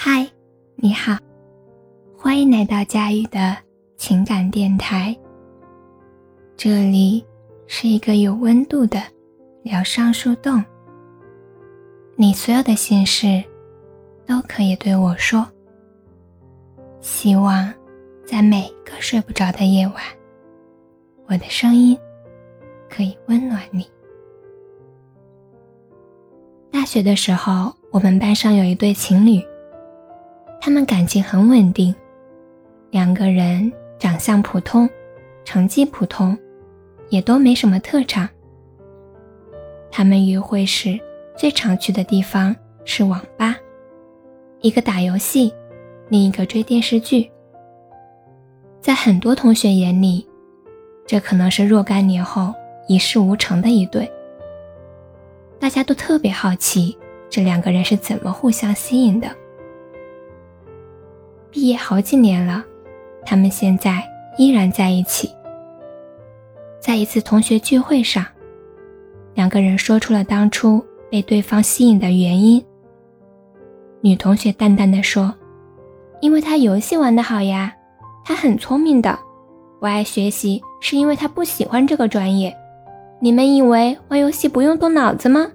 嗨你好，欢迎来到佳宇的情感电台。这里是一个有温度的疗伤树洞，你所有的心事都可以对我说。希望在每个睡不着的夜晚，我的声音可以温暖你。大学的时候，我们班上有一对情侣。他们感情很稳定，两个人长相普通，成绩普通，也都没什么特长。他们约会时最常去的地方是网吧，一个打游戏，另一个追电视剧。在很多同学眼里，这可能是若干年后一事无成的一对。大家都特别好奇这两个人是怎么互相吸引的。毕业好几年了，他们现在依然在一起。在一次同学聚会上，两个人说出了当初被对方吸引的原因。女同学淡淡的说：“因为他游戏玩得好呀，他很聪明的。不爱学习是因为他不喜欢这个专业。你们以为玩游戏不用动脑子吗？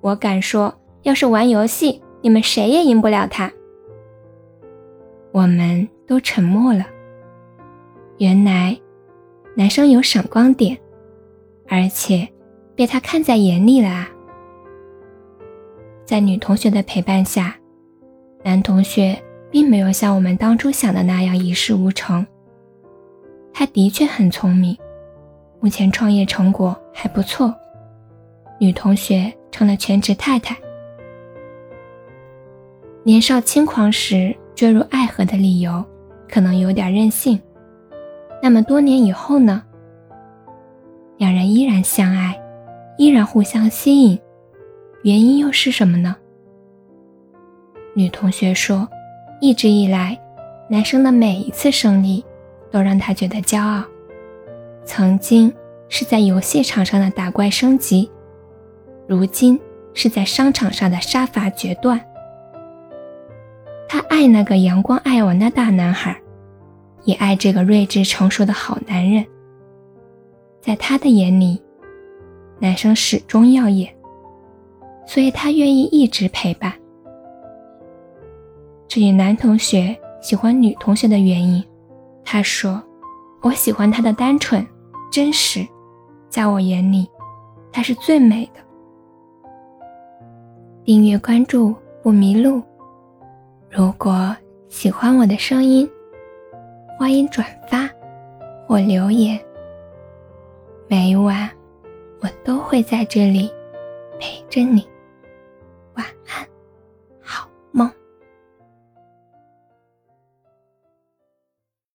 我敢说，要是玩游戏，你们谁也赢不了他。”我们都沉默了。原来，男生有闪光点，而且被他看在眼里了啊！在女同学的陪伴下，男同学并没有像我们当初想的那样一事无成。他的确很聪明，目前创业成果还不错。女同学成了全职太太。年少轻狂时。坠入爱河的理由，可能有点任性。那么多年以后呢？两人依然相爱，依然互相吸引，原因又是什么呢？女同学说，一直以来，男生的每一次胜利，都让她觉得骄傲。曾经是在游戏场上的打怪升级，如今是在商场上的杀伐决断。爱那个阳光爱玩的大男孩，也爱这个睿智成熟的好男人。在他的眼里，男生始终耀眼，所以他愿意一直陪伴。至于男同学喜欢女同学的原因，他说：“我喜欢她的单纯、真实，在我眼里，她是最美的。”订阅关注不迷路。如果喜欢我的声音欢迎转发或留言。每晚我都会在这里陪着你。晚安。